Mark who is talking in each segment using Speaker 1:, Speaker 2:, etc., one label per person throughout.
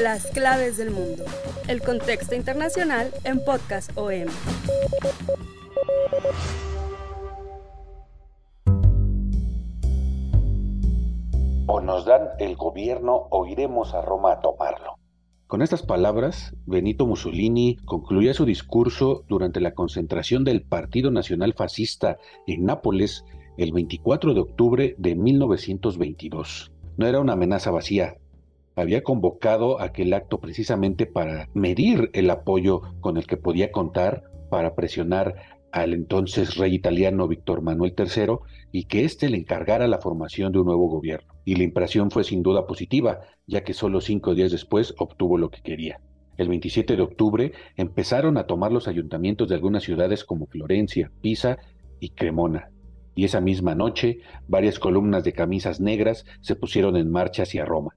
Speaker 1: Las claves del mundo. El contexto internacional en Podcast OM.
Speaker 2: O nos dan el gobierno o iremos a Roma a tomarlo.
Speaker 3: Con estas palabras, Benito Mussolini concluía su discurso durante la concentración del Partido Nacional Fascista en Nápoles el 24 de octubre de 1922. No era una amenaza vacía. Había convocado aquel acto precisamente para medir el apoyo con el que podía contar para presionar al entonces rey italiano Víctor Manuel III y que éste le encargara la formación de un nuevo gobierno. Y la impresión fue sin duda positiva, ya que solo cinco días después obtuvo lo que quería. El 27 de octubre empezaron a tomar los ayuntamientos de algunas ciudades como Florencia, Pisa y Cremona. Y esa misma noche, varias columnas de camisas negras se pusieron en marcha hacia Roma.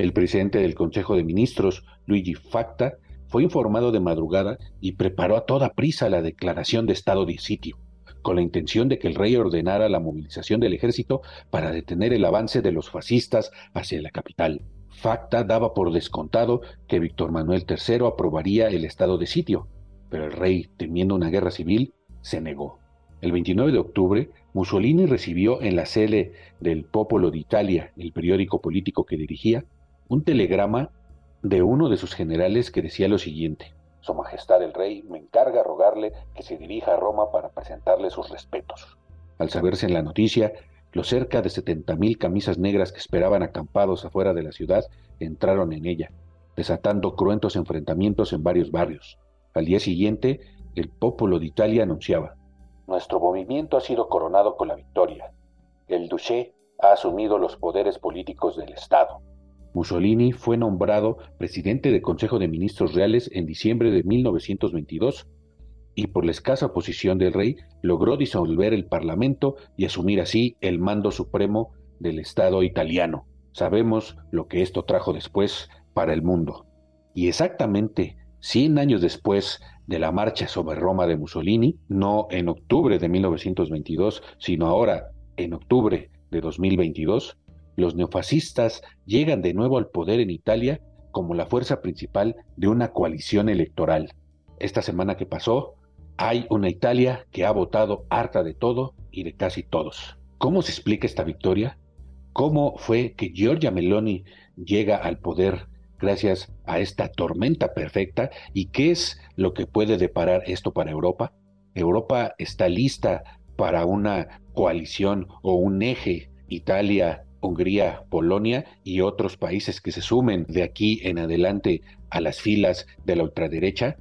Speaker 3: El presidente del Consejo de Ministros, Luigi Facta, fue informado de madrugada y preparó a toda prisa la declaración de estado de sitio, con la intención de que el rey ordenara la movilización del ejército para detener el avance de los fascistas hacia la capital. Facta daba por descontado que Víctor Manuel III aprobaría el estado de sitio, pero el rey, temiendo una guerra civil, se negó. El 29 de octubre, Mussolini recibió en la sede del Popolo d'Italia, el periódico político que dirigía, un telegrama de uno de sus generales que decía lo siguiente. Su Majestad el Rey me encarga rogarle que se dirija a Roma para presentarle sus respetos. Al saberse en la noticia, los cerca de setenta mil camisas negras que esperaban acampados afuera de la ciudad entraron en ella, desatando cruentos enfrentamientos en varios barrios. Al día siguiente, el Popolo de Italia anunciaba: Nuestro movimiento ha sido coronado con la victoria. El Duché ha asumido los poderes políticos del Estado. Mussolini fue nombrado presidente del Consejo de Ministros Reales en diciembre de 1922 y por la escasa oposición del rey logró disolver el Parlamento y asumir así el mando supremo del Estado italiano. Sabemos lo que esto trajo después para el mundo. Y exactamente 100 años después de la marcha sobre Roma de Mussolini, no en octubre de 1922, sino ahora en octubre de 2022, los neofascistas llegan de nuevo al poder en Italia como la fuerza principal de una coalición electoral. Esta semana que pasó, hay una Italia que ha votado harta de todo y de casi todos. ¿Cómo se explica esta victoria? ¿Cómo fue que Giorgia Meloni llega al poder gracias a esta tormenta perfecta? ¿Y qué es lo que puede deparar esto para Europa? Europa está lista para una coalición o un eje Italia, Hungría, Polonia y otros países que se sumen de aquí en adelante a las filas de la ultraderecha.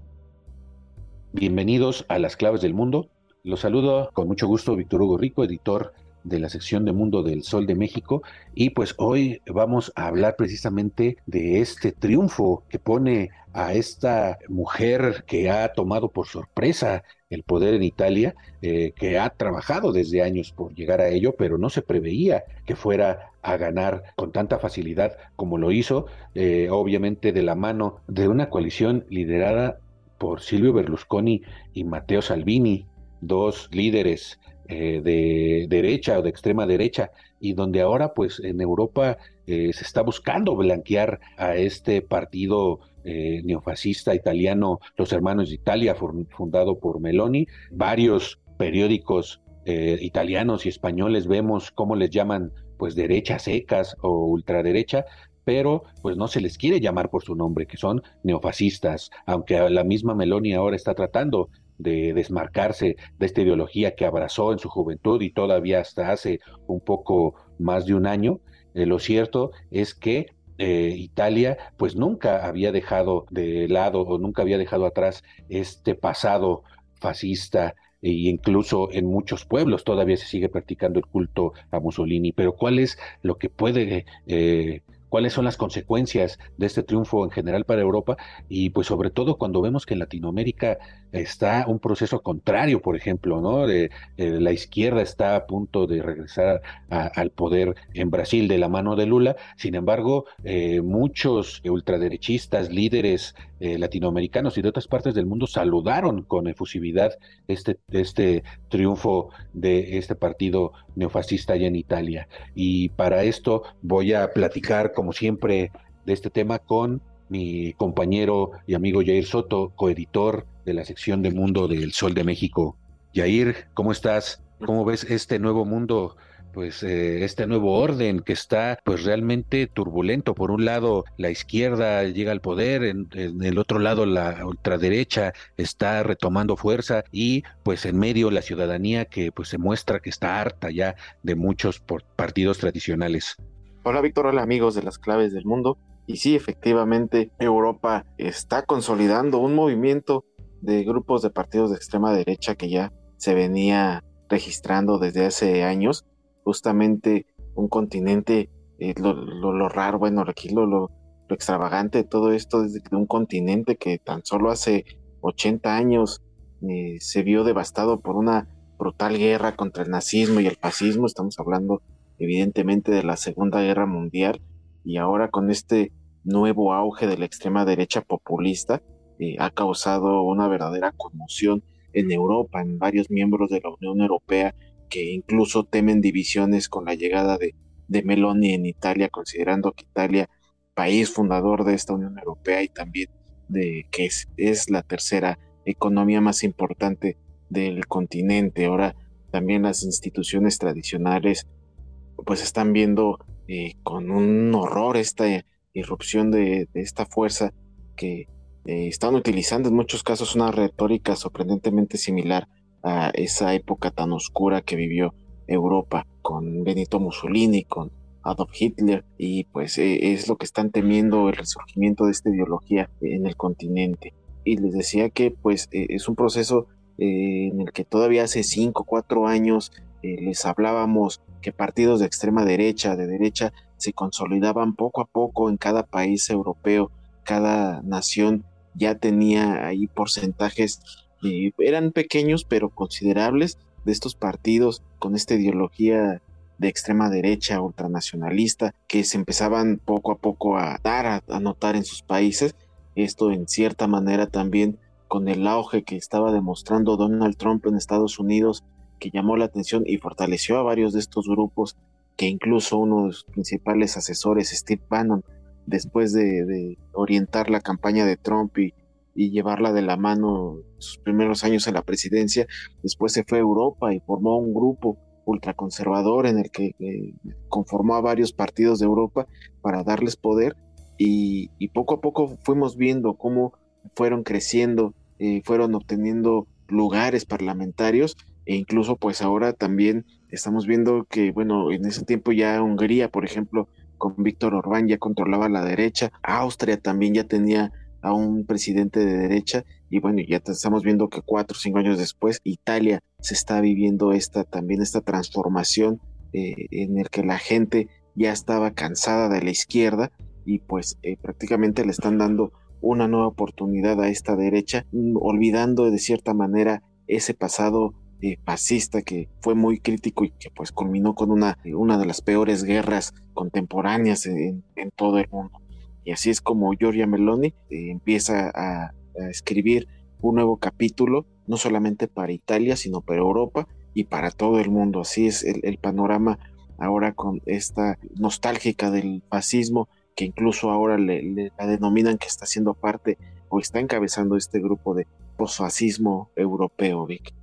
Speaker 3: Bienvenidos a las claves del mundo. Los saludo con mucho gusto Víctor Hugo Rico, editor de la sección de Mundo del Sol de México y pues hoy vamos a hablar precisamente de este triunfo que pone a esta mujer que ha tomado por sorpresa el poder en Italia, eh, que ha trabajado desde años por llegar a ello, pero no se preveía que fuera a ganar con tanta facilidad como lo hizo, eh, obviamente de la mano de una coalición liderada por Silvio Berlusconi y Matteo Salvini, dos líderes eh, de derecha o de extrema derecha, y donde ahora pues en Europa se está buscando blanquear a este partido eh, neofascista italiano Los Hermanos de Italia, fundado por Meloni. Varios periódicos eh, italianos y españoles vemos cómo les llaman pues derechas secas o ultraderecha, pero pues no se les quiere llamar por su nombre, que son neofascistas, aunque la misma Meloni ahora está tratando de desmarcarse de esta ideología que abrazó en su juventud y todavía hasta hace un poco más de un año. Eh, lo cierto es que Italia pues nunca había dejado de lado o nunca había dejado atrás este pasado fascista e incluso en muchos pueblos todavía se sigue practicando el culto a Mussolini. Pero ¿cuál es lo que puede eh, cuáles son las consecuencias de este triunfo en general para Europa y pues sobre todo cuando vemos que en Latinoamérica está un proceso contrario, por ejemplo, ¿no? Eh, la izquierda está a punto de regresar al poder en Brasil de la mano de Lula, sin embargo, eh, muchos ultraderechistas, líderes eh, latinoamericanos y de otras partes del mundo saludaron con efusividad este, este triunfo de este partido neofascista allá en Italia. Y para esto voy a platicar, como siempre, de este tema con mi compañero y amigo Jair Soto, coeditor de la sección de Mundo del Sol de México. Jair, ¿cómo estás? ¿Cómo ves este nuevo mundo pues eh, este nuevo orden que está pues realmente turbulento. Por un lado la izquierda llega al poder, en, el otro lado la ultraderecha está retomando fuerza y pues en medio la ciudadanía que pues se muestra que está harta ya de muchos partidos tradicionales.
Speaker 4: Hola Víctor, hola amigos de las claves del mundo. Y sí, efectivamente, Europa está consolidando un movimiento de grupos de partidos de extrema derecha que ya se venía registrando desde hace años justamente un continente, eh, lo, raro, bueno, aquí lo, lo, extravagante de todo esto es de un continente que tan solo hace 80 años eh, se vio devastado por una brutal guerra contra el nazismo y el fascismo, estamos hablando evidentemente de la Segunda Guerra Mundial, y ahora con este nuevo auge de la extrema derecha populista, eh, ha causado una verdadera conmoción en Europa, en varios miembros de la Unión Europea, que incluso temen divisiones con la llegada de, de Meloni en Italia, considerando que Italia, país fundador de esta Unión Europea y también de que es, es la tercera economía más importante del continente. Ahora también las instituciones tradicionales pues están viendo eh, con un horror esta irrupción de, esta fuerza que eh, están utilizando en muchos casos una retórica sorprendentemente similar a esa época tan oscura que vivió Europa con Benito Mussolini, con Adolf Hitler y pues e, es lo que están temiendo el resurgimiento de esta ideología en el continente. Y les decía que pues e, es un proceso eh, en el que todavía hace cinco, cuatro años eh, les hablábamos que partidos de extrema derecha, de derecha, se consolidaban poco a poco en cada país europeo, cada nación ya tenía ahí porcentajes eran pequeños pero considerables de estos partidos con esta ideología de extrema derecha ultranacionalista que se empezaban poco a poco a dar a, notar en sus países. Esto en cierta manera también con el auge que estaba demostrando Donald Trump en Estados Unidos, que llamó la atención y fortaleció a varios de estos grupos, que incluso uno de sus principales asesores, Steve Bannon, después de, orientar la campaña de Trump y y llevarla de la mano sus primeros años en la presidencia. Después se fue a Europa y formó un grupo ultraconservador en el que eh, conformó a varios partidos de Europa para darles poder y, poco a poco fuimos viendo cómo fueron creciendo, eh, fueron obteniendo lugares parlamentarios e incluso pues ahora también estamos viendo que bueno en ese tiempo ya Hungría por ejemplo con Víctor Orbán ya controlaba la derecha, Austria también ya tenía a un presidente de derecha y bueno, ya estamos viendo que cuatro o cinco años después Italia se está viviendo esta también esta transformación eh, en el que la gente ya estaba cansada de la izquierda y pues eh, prácticamente le están dando una nueva oportunidad a esta derecha, olvidando de cierta manera ese pasado eh, fascista que fue muy crítico y que pues culminó con una, una de las peores guerras contemporáneas en todo el mundo. Y así es como Giorgia Meloni eh, empieza a, escribir un nuevo capítulo, no solamente para Italia, sino para Europa y para todo el mundo. Así es el, panorama ahora con esta nostálgica del fascismo, que incluso ahora le, la denominan que está siendo parte o está encabezando este grupo de posfascismo europeo, Vic.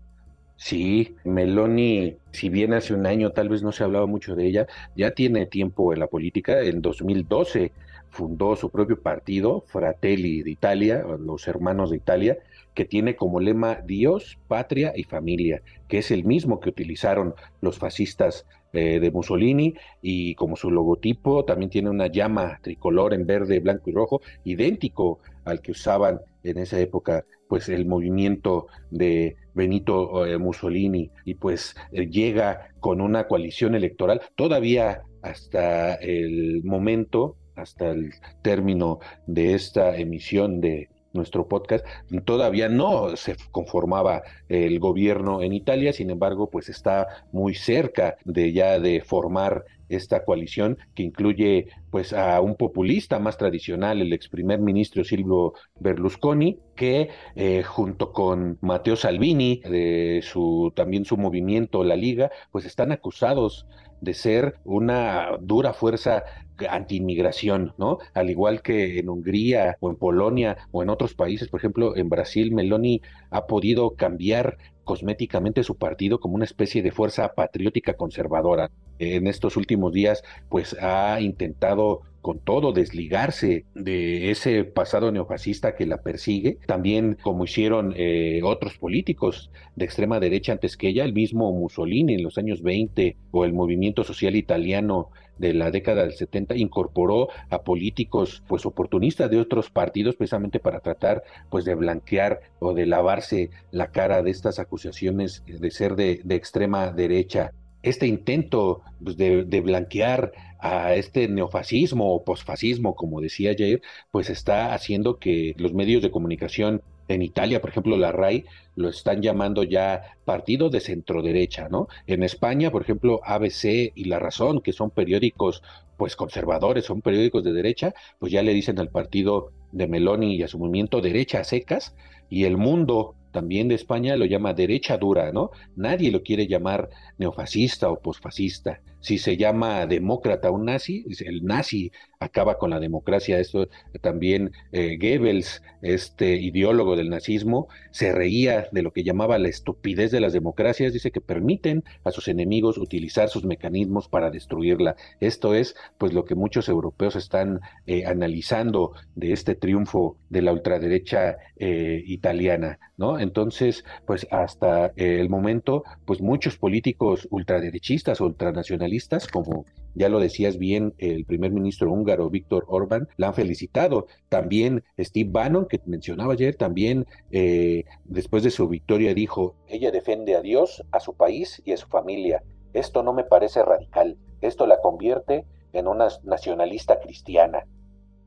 Speaker 3: Sí, Meloni, si bien hace un año tal vez no se hablaba mucho de ella, ya tiene tiempo en la política. En 2012 fundó su propio partido, Fratelli de Italia, los hermanos de Italia, que tiene como lema Dios, patria y familia, que es el mismo que utilizaron los fascistas eh, de Mussolini y como su logotipo también tiene una llama tricolor en verde, blanco y rojo, idéntico al que usaban en esa época pues el movimiento de, Benito eh, Mussolini y pues eh, llega con una coalición electoral todavía hasta el momento, hasta el término de esta emisión de nuestro podcast, todavía no se conformaba el gobierno en Italia, sin embargo, pues está muy cerca de ya de formar esta coalición que incluye pues a un populista más tradicional, el ex primer ministro Silvio Berlusconi, que eh, junto con Matteo Salvini, de su también su movimiento La Liga, pues están acusados de ser una dura fuerza anti-inmigración, ¿no? Al igual que en Hungría o en Polonia o en otros países, por ejemplo, en Brasil, Meloni ha podido cambiar cosméticamente su partido como una especie de fuerza patriótica conservadora. En estos últimos días, pues ha intentado con todo desligarse de ese pasado neofascista que la persigue, también como hicieron eh, otros políticos de extrema derecha antes que ella, el mismo Mussolini en los años 20 o el movimiento social italiano de la década del 70 incorporó a políticos pues oportunistas de otros partidos precisamente para tratar pues de blanquear o de lavarse la cara de estas acusaciones de ser de, extrema derecha. Este intento pues, de, de, blanquear a este neofascismo o posfascismo, como decía Jair, pues está haciendo que los medios de comunicación en Italia, por ejemplo, la RAI lo están llamando ya partido de centro derecha, ¿no? En España, por ejemplo, ABC y La Razón, que son periódicos pues conservadores, son periódicos de derecha, pues ya le dicen al partido de Meloni y a su movimiento derecha a secas, y el mundo también de España lo llama derecha dura, ¿no? Nadie lo quiere llamar neofascista o posfascista. Si se llama demócrata un nazi, el nazi acaba con la democracia. Esto también eh, Goebbels, este ideólogo del nazismo, se reía de lo que llamaba la estupidez de las democracias. Dice que permiten a sus enemigos utilizar sus mecanismos para destruirla. Esto es, pues, lo que muchos europeos están eh, analizando de este triunfo de la ultraderecha eh, italiana, ¿no? Entonces, pues, hasta el momento, pues, muchos políticos ultraderechistas o ultranacionalistas, como ya lo decías bien, el primer ministro húngaro Víctor Orbán la han felicitado. También Steve Bannon, que mencionaba ayer, también eh, después de su victoria dijo, ella defiende a Dios, a su país y a su familia. Esto no me parece radical. Esto la convierte en una nacionalista cristiana.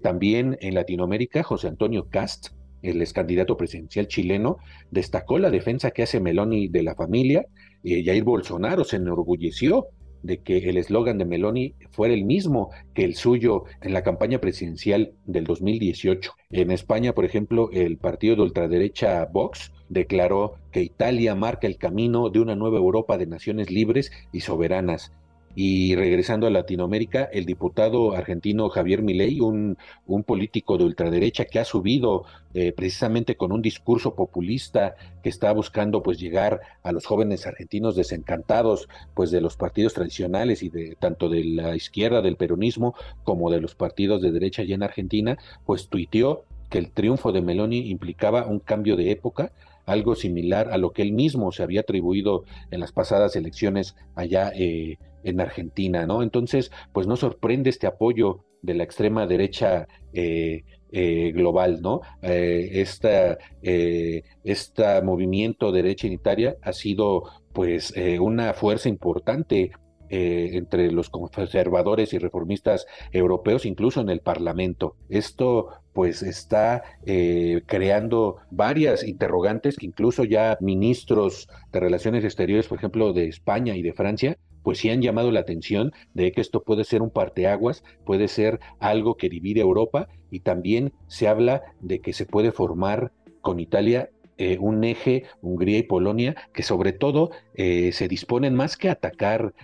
Speaker 3: También en Latinoamérica, José Antonio Cast, el ex candidato presidencial chileno, destacó la defensa que hace Meloni de la familia. Eh, Jair Bolsonaro se enorgulleció de que el eslogan de Meloni fuera el mismo que el suyo en la campaña presidencial del 2018. En España, por ejemplo, el partido de ultraderecha Vox declaró que Italia marca el camino de una nueva Europa de naciones libres y soberanas y regresando a Latinoamérica, el diputado argentino Javier Milei, un, político de ultraderecha que ha subido eh, precisamente con un discurso populista que está buscando pues llegar a los jóvenes argentinos desencantados pues de los partidos tradicionales y de tanto de la izquierda del peronismo como de los partidos de derecha allá en Argentina, pues tuiteó que el triunfo de Meloni implicaba un cambio de época, algo similar a lo que él mismo se había atribuido en las pasadas elecciones allá eh, en Argentina, ¿no? Entonces, pues no sorprende este apoyo de la extrema derecha eh, eh, global, ¿no? Eh, esta, este movimiento derecha en Italia ha sido pues una fuerza importante entre los conservadores y reformistas europeos, incluso en el Parlamento. Esto pues está creando varias interrogantes que incluso ya ministros de Relaciones Exteriores, por ejemplo, de España y de Francia, pues sí han llamado la atención de que esto puede ser un parteaguas, puede ser algo que divide Europa y también se habla de que se puede formar con Italia eh, un eje, Hungría y Polonia, que sobre todo eh, se disponen más que atacar,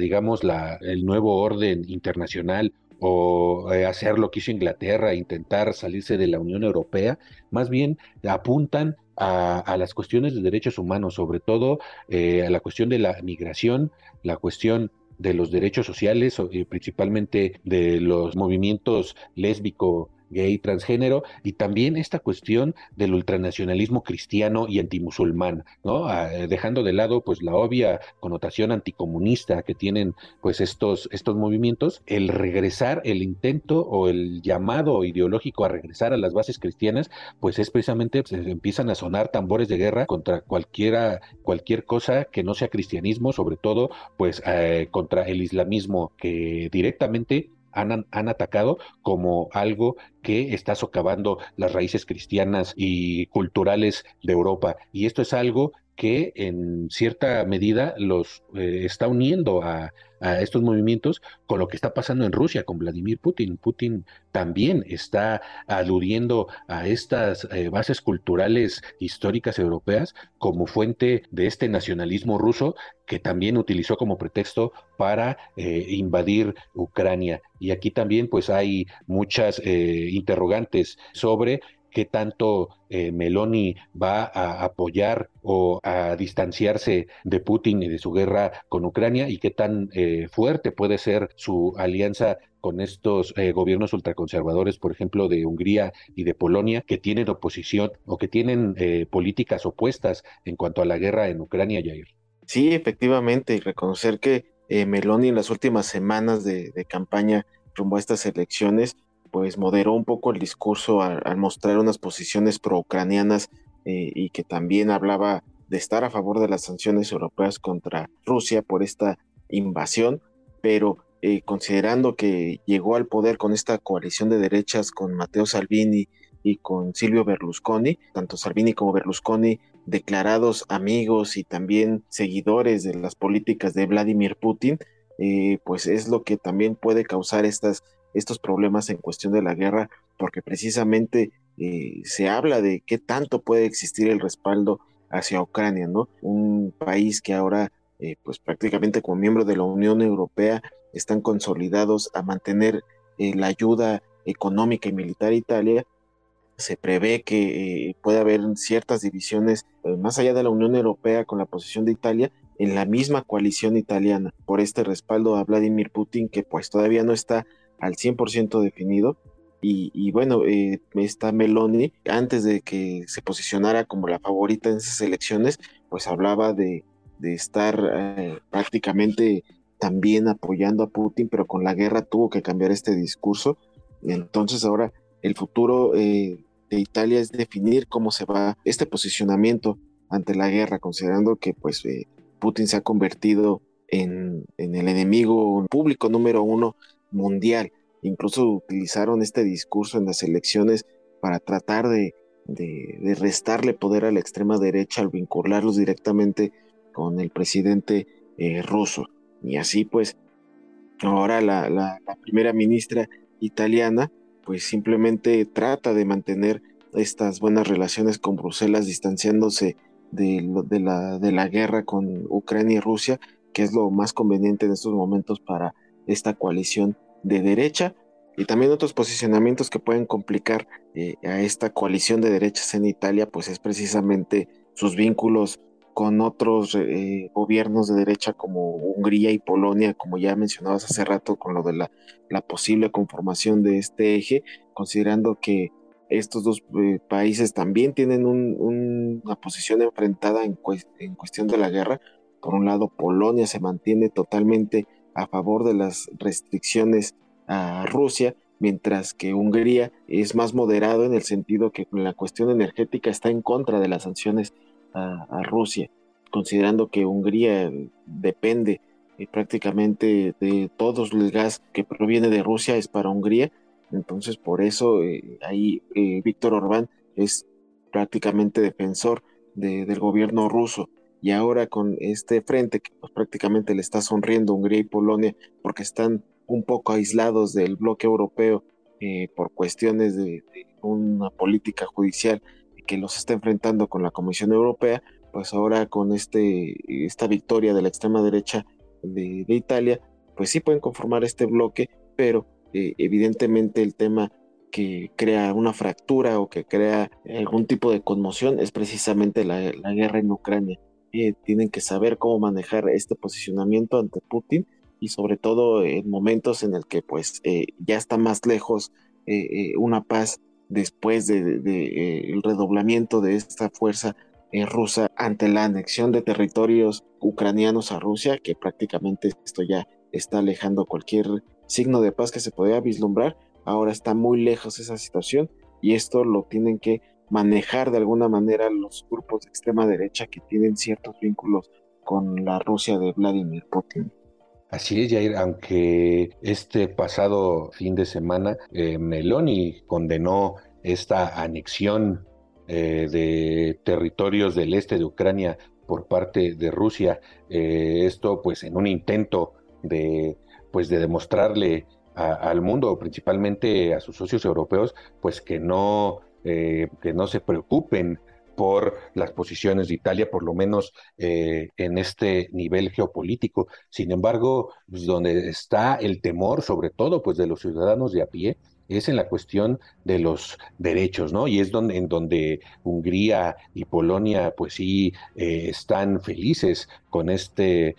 Speaker 3: digamos, la, el nuevo orden internacional o eh, hacer lo que hizo Inglaterra, intentar salirse de la Unión Europea, más bien apuntan a, las cuestiones de derechos humanos, sobre todo eh, a la cuestión de la migración, la cuestión de los derechos sociales, y principalmente de los movimientos lésbico, gay, transgénero, y también esta cuestión del ultranacionalismo cristiano y antimusulmán, ¿no? Ah, dejando de lado pues la obvia connotación anticomunista que tienen pues estos, estos movimientos, el regresar, el intento o el llamado ideológico a regresar a las bases cristianas, pues es precisamente, pues, empiezan a sonar tambores de guerra contra cualquiera, cualquier cosa que no sea cristianismo, sobre todo pues eh, contra el islamismo que directamente han, han, atacado como algo que está socavando las raíces cristianas y culturales de Europa. Y esto es algo que en cierta medida los eh, está uniendo a, estos movimientos con lo que está pasando en Rusia con Vladimir Putin. Putin también está aludiendo a estas eh, bases culturales históricas europeas como fuente de este nacionalismo ruso que también utilizó como pretexto para eh, invadir Ucrania. Y aquí también pues hay muchas interrogantes sobre qué tanto eh, Meloni va a apoyar o a distanciarse de Putin y de su guerra con Ucrania y qué tan eh, fuerte puede ser su alianza con estos eh, gobiernos ultraconservadores, por ejemplo, de Hungría y de Polonia, que tienen oposición o que tienen eh, políticas opuestas en cuanto a la guerra en Ucrania, Jair.
Speaker 4: Sí, efectivamente, y reconocer que eh, Meloni en las últimas semanas de, de campaña rumbo a estas elecciones pues moderó un poco el discurso al, mostrar unas posiciones pro-ucranianas eh, y que también hablaba de estar a favor de las sanciones europeas contra Rusia por esta invasión, pero eh, considerando que llegó al poder con esta coalición de derechas con Matteo Salvini y con Silvio Berlusconi, tanto Salvini como Berlusconi declarados amigos y también seguidores de las políticas de Vladimir Putin, eh, pues es lo que también puede causar estas estos problemas en cuestión de la guerra, porque precisamente eh, se habla de qué tanto puede existir el respaldo hacia Ucrania, ¿no? Un país que ahora, eh, pues prácticamente como miembro de la Unión Europea, están consolidados a mantener eh, la ayuda económica y militar a Italia. Se prevé que eh, puede haber ciertas divisiones más allá de la Unión Europea con la posición de Italia en la misma coalición italiana por este respaldo a Vladimir Putin que pues todavía no está al 100% definido. Y, bueno, eh, esta Meloni, antes de que se posicionara como la favorita en esas elecciones, pues hablaba de, de estar eh, prácticamente también apoyando a Putin, pero con la guerra tuvo que cambiar este discurso. Entonces ahora el futuro eh, de Italia es definir cómo se va este posicionamiento ante la guerra, considerando que pues eh, Putin se ha convertido en, en el enemigo público número uno mundial. Incluso utilizaron este discurso en las elecciones para tratar de, de, restarle poder a la extrema derecha al vincularlos directamente con el presidente eh, ruso. Y así pues, ahora la, la, la, primera ministra italiana pues simplemente trata de mantener estas buenas relaciones con Bruselas distanciándose de, de, la, de la guerra con Ucrania y Rusia, que es lo más conveniente en estos momentos para esta coalición de derecha y también otros posicionamientos que pueden complicar eh, a esta coalición de derechas en Italia, pues es precisamente sus vínculos con otros eh, gobiernos de derecha como Hungría y Polonia, como ya mencionabas hace rato con lo de la, posible conformación de este eje, considerando que estos dos eh, países también tienen un, un, una posición enfrentada en cuestión de la guerra. Por un lado, Polonia se mantiene totalmente a favor de las restricciones a Rusia, mientras que Hungría es más moderado en el sentido que la cuestión energética está en contra de las sanciones a, Rusia, considerando que Hungría depende eh, prácticamente de todo el gas que proviene de Rusia es para Hungría, entonces por eso eh, ahí eh, Víctor Orbán es prácticamente defensor de, del gobierno ruso y ahora con este frente que pues, prácticamente le está sonriendo Hungría y Polonia porque están un poco aislados del bloque europeo eh, por cuestiones de, una política judicial que los está enfrentando con la Comisión Europea, pues ahora con este, esta victoria de la extrema derecha de, Italia, pues sí pueden conformar este bloque, pero eh, evidentemente el tema que crea una fractura o que crea algún tipo de conmoción es precisamente la guerra en Ucrania eh, tienen que saber cómo manejar este posicionamiento ante Putin y sobre todo en momentos en el que pues eh, ya está más lejos una paz después del de, el redoblamiento de esta fuerza rusa ante la anexión de territorios ucranianos a Rusia, que prácticamente esto ya está alejando cualquier signo de paz que se podía vislumbrar. Ahora está muy lejos esa situación y esto lo tienen que manejar de alguna manera los grupos de extrema derecha que tienen ciertos vínculos con la Rusia de Vladimir Putin.
Speaker 3: Así es, Jair, aunque este pasado fin de semana eh, Meloni condenó esta anexión eh, de territorios del este de Ucrania por parte de Rusia, eh, esto pues en un intento de pues de demostrarle al mundo, principalmente a sus socios europeos, pues que no eh, que no se preocupen por las posiciones de Italia, por lo menos eh, en este nivel geopolítico. Sin embargo, pues, donde está el temor, sobre todo, pues de los ciudadanos de a pie, es en la cuestión de los derechos, ¿no? Y es donde, en donde Hungría y Polonia, pues sí, eh, están felices con este,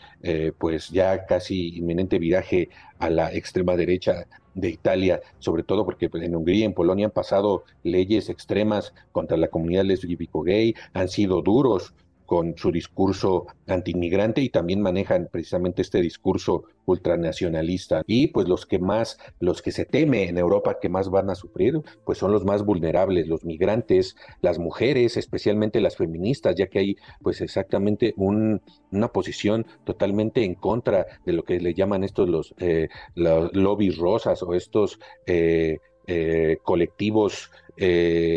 Speaker 3: pues ya casi inminente viraje a la extrema derecha de Italia, sobre todo porque pues, en Hungría y en Polonia han pasado leyes extremas contra la comunidad lésbico-gay, han sido duros con su discurso antiinmigrante y también manejan precisamente este discurso ultranacionalista. Y pues los que más, los que se teme en Europa que más van a sufrir, pues son los más vulnerables, los migrantes, las mujeres, especialmente las feministas, ya que hay pues exactamente un, una posición totalmente en contra de lo que le llaman estos los, eh, los lobbies rosas o estos eh, eh, colectivos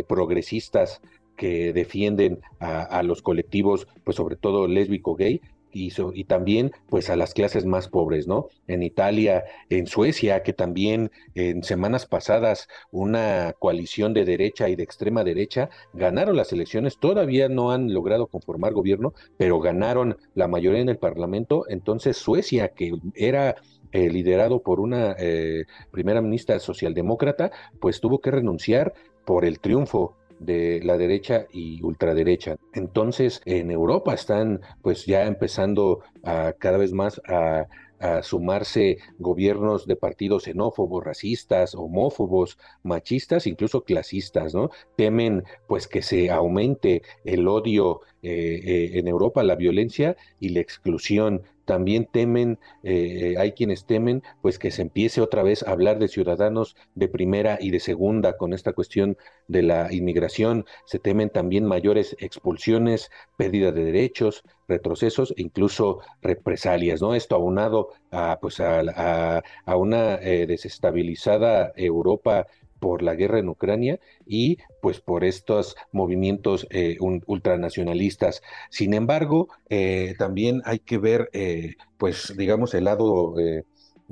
Speaker 3: progresistas que defienden a, los colectivos, pues sobre todo lésbico gay, y, y, también pues a las clases más pobres, ¿no? En Italia, en Suecia, que también en semanas pasadas una coalición de derecha y de extrema derecha ganaron las elecciones, todavía no han logrado conformar gobierno, pero ganaron la mayoría en el Parlamento, entonces Suecia, que era eh, liderado por una eh, primera ministra socialdemócrata, pues tuvo que renunciar por el triunfo de la derecha y ultraderecha. Entonces, en Europa están pues ya empezando a cada vez más a, sumarse gobiernos de partidos xenófobos, racistas, homófobos, machistas, incluso clasistas, ¿no? Temen pues que se aumente el odio eh, eh, en Europa, la violencia y la exclusión también temen, eh, hay quienes temen, pues que se empiece otra vez a hablar de ciudadanos de primera y de segunda con esta cuestión de la inmigración, se temen también mayores expulsiones, pérdida de derechos, retrocesos e incluso represalias, ¿no? Esto aunado a, pues a, a una eh, desestabilizada Europa por la guerra en Ucrania y pues por estos movimientos eh, ultranacionalistas. Sin embargo, eh, también hay que ver, eh, pues digamos, el lado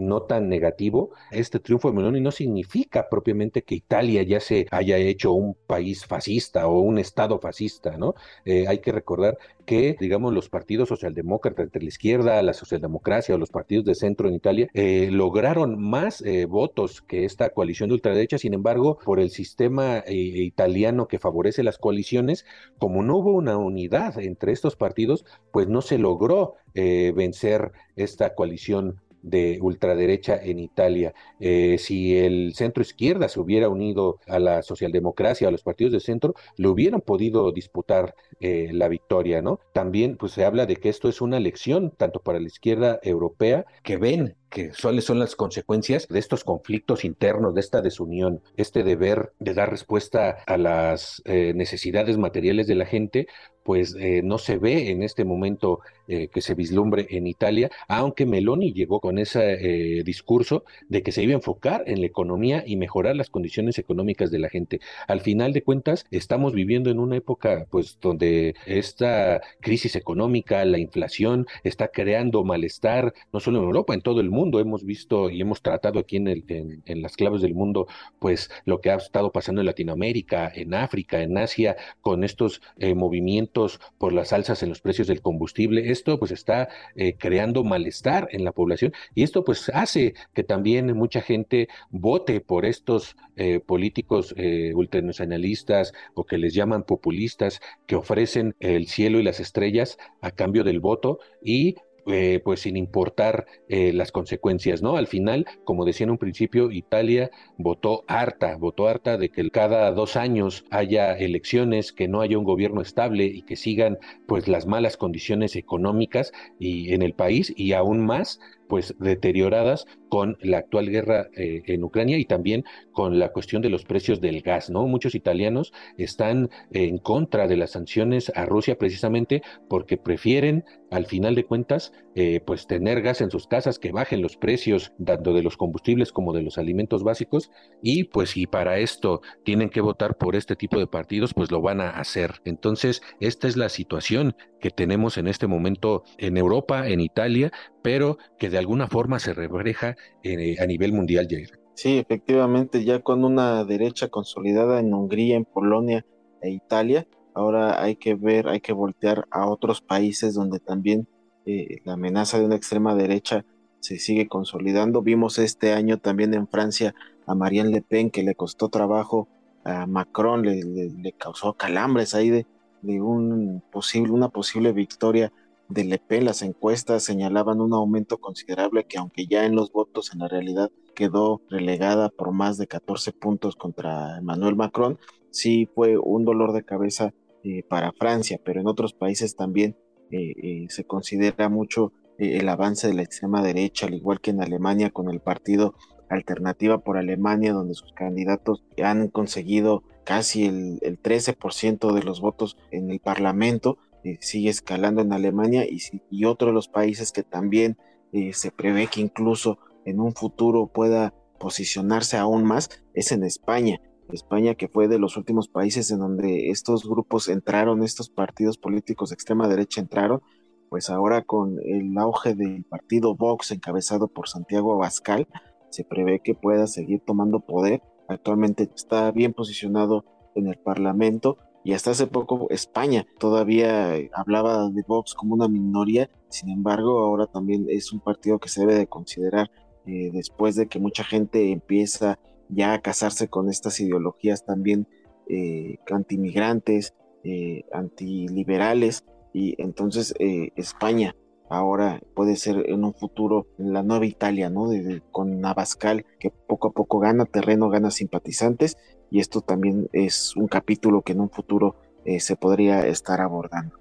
Speaker 3: no tan negativo, este triunfo de Meloni no significa propiamente que Italia ya se haya hecho un país fascista o un estado fascista, ¿no? Eh, hay que recordar que, digamos, los partidos socialdemócratas entre la izquierda, la socialdemocracia o los partidos de centro en Italia eh, lograron más eh, votos que esta coalición de ultraderecha, sin embargo, por el sistema italiano que favorece las coaliciones, como no hubo una unidad entre estos partidos, pues no se logró vencer esta coalición de ultraderecha en Italia. Eh, si el centro izquierda se hubiera unido a la socialdemocracia, a los partidos de centro, le hubieran podido disputar eh, la victoria, ¿no? También pues se habla de que esto es una lección tanto para la izquierda europea que ven que cuáles son las consecuencias de estos conflictos internos, de esta desunión, este deber de dar respuesta a las eh, necesidades materiales de la gente, pues eh, no se ve en este momento eh, que se vislumbre en Italia, aunque Meloni llegó con ese discurso de que se iba a enfocar en la economía y mejorar las condiciones económicas de la gente. Al final de cuentas, estamos viviendo en una época pues donde esta crisis económica, la inflación, está creando malestar, no solo en Europa, en todo el mundo mundo. Hemos visto y hemos tratado aquí en, el, en, las claves del mundo, pues lo que ha estado pasando en Latinoamérica, en África, en Asia, con estos eh, movimientos por las alzas en los precios del combustible. Esto pues está eh, creando malestar en la población y esto pues hace que también mucha gente vote por estos eh, políticos ultranacionalistas o que les llaman populistas que ofrecen el cielo y las estrellas a cambio del voto y eh, pues sin importar eh, las consecuencias, ¿no? Al final, como decía en un principio, Italia votó harta, votó harta de que cada dos años haya elecciones, que no haya un gobierno estable y que sigan pues las malas condiciones económicas y en el país y aún más pues deterioradas con la actual guerra eh, en Ucrania y también con la cuestión de los precios del gas, ¿no? Muchos italianos están en contra de las sanciones a Rusia precisamente porque prefieren, al final de cuentas, eh, pues tener gas en sus casas, que bajen los precios tanto de los combustibles como de los alimentos básicos y pues si para esto tienen que votar por este tipo de partidos, pues lo van a hacer. Entonces, esta es la situación que tenemos en este momento en Europa, en Italia, pero que de alguna forma se refleja eh, a nivel mundial, Jair.
Speaker 4: Sí, efectivamente, ya con una derecha consolidada en Hungría, en Polonia e Italia, ahora hay que ver, hay que voltear a otros países donde también eh, la amenaza de una extrema derecha se sigue consolidando. Vimos este año también en Francia a Marianne Le Pen que le costó trabajo a Macron, le, causó calambres ahí de, de un posible, una posible victoria de Le Pen, las encuestas señalaban un aumento considerable que aunque ya en los votos en la realidad quedó relegada por más de 14 puntos contra Emmanuel Macron, sí fue un dolor de cabeza eh, para Francia, pero en otros países también eh, eh, se considera mucho el avance de la extrema derecha, al igual que en Alemania con el partido Alternativa por Alemania, donde sus candidatos han conseguido casi el, el 13% de los votos en el Parlamento, eh, sigue escalando en Alemania y, y, otro de los países que también eh, se prevé que incluso en un futuro pueda posicionarse aún más es en España. España que fue de los últimos países en donde estos grupos entraron, estos partidos políticos de extrema derecha entraron, pues ahora con el auge del partido Vox encabezado por Santiago Abascal, se prevé que pueda seguir tomando poder. Actualmente está bien posicionado en el Parlamento y hasta hace poco España todavía hablaba de Vox como una minoría, sin embargo ahora también es un partido que se debe de considerar eh, después de que mucha gente empieza ya a casarse con estas ideologías también eh, antimigrantes, eh, antiliberales, y entonces eh, España ahora puede ser en un futuro la nueva Italia, ¿no? con Abascal que poco a poco gana terreno, gana simpatizantes y esto también es un capítulo que en un futuro eh, se podría estar abordando.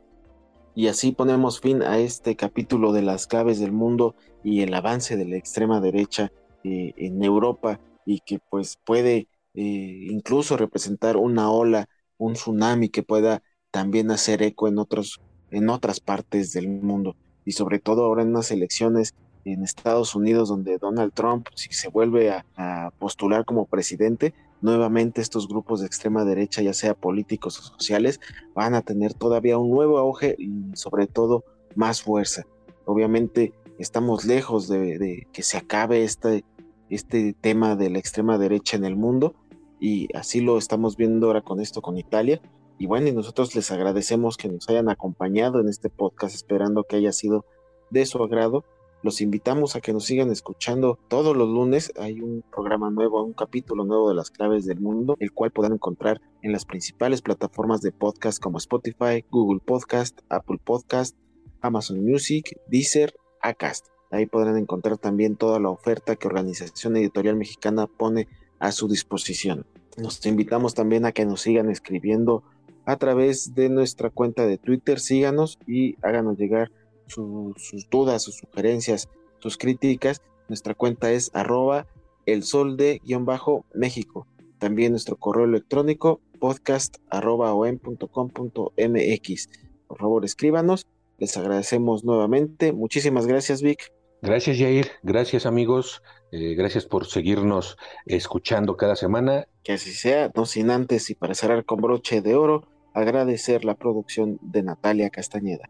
Speaker 4: Y así ponemos fin a este capítulo de las claves del mundo y el avance de la extrema derecha eh, en Europa y que pues puede eh, incluso representar una ola, un tsunami que pueda también hacer eco en otros en otras partes del mundo y sobre todo ahora en unas elecciones en Estados Unidos donde Donald Trump si se vuelve a postular como presidente nuevamente estos grupos de extrema derecha, ya sea políticos o sociales, van a tener todavía un nuevo auge y sobre todo más fuerza. Obviamente estamos lejos de, que se acabe este, este tema de la extrema derecha en el mundo y así lo estamos viendo ahora con esto con Italia. Y bueno, y nosotros les agradecemos que nos hayan acompañado en este podcast, esperando que haya sido de su agrado los invitamos a que nos sigan escuchando todos los lunes. Hay un programa nuevo, un capítulo nuevo de las claves del mundo, el cual podrán encontrar en las principales plataformas de podcast como Spotify, Google Podcast, Apple Podcast, Amazon Music, Deezer, Acast. Ahí podrán encontrar también toda la oferta que Organización Editorial Mexicana pone a su disposición. Nos invitamos también a que nos sigan escribiendo a través de nuestra cuenta de Twitter. Síganos y háganos llegar sus dudas, sus sugerencias, sus críticas, nuestra cuenta es arroba el sol de guion bajo México. También nuestro correo electrónico podcast arroba mx. Por favor, escríbanos. Les agradecemos nuevamente. Muchísimas gracias, Vic.
Speaker 3: Gracias, Jair. Gracias, amigos. Eh, gracias por seguirnos escuchando cada semana.
Speaker 4: Que así sea, no sin antes y para cerrar con broche de oro, agradecer la producción de Natalia Castañeda.